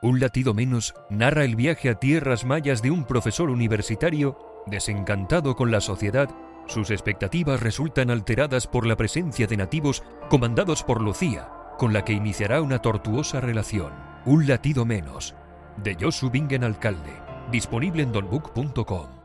Un latido menos narra el viaje a tierras mayas de un profesor universitario desencantado con la sociedad. Sus expectativas resultan alteradas por la presencia de nativos comandados por Lucía, con la que iniciará una tortuosa relación. Un latido menos, de Josu Bingen Alcalde, disponible en donbook.com.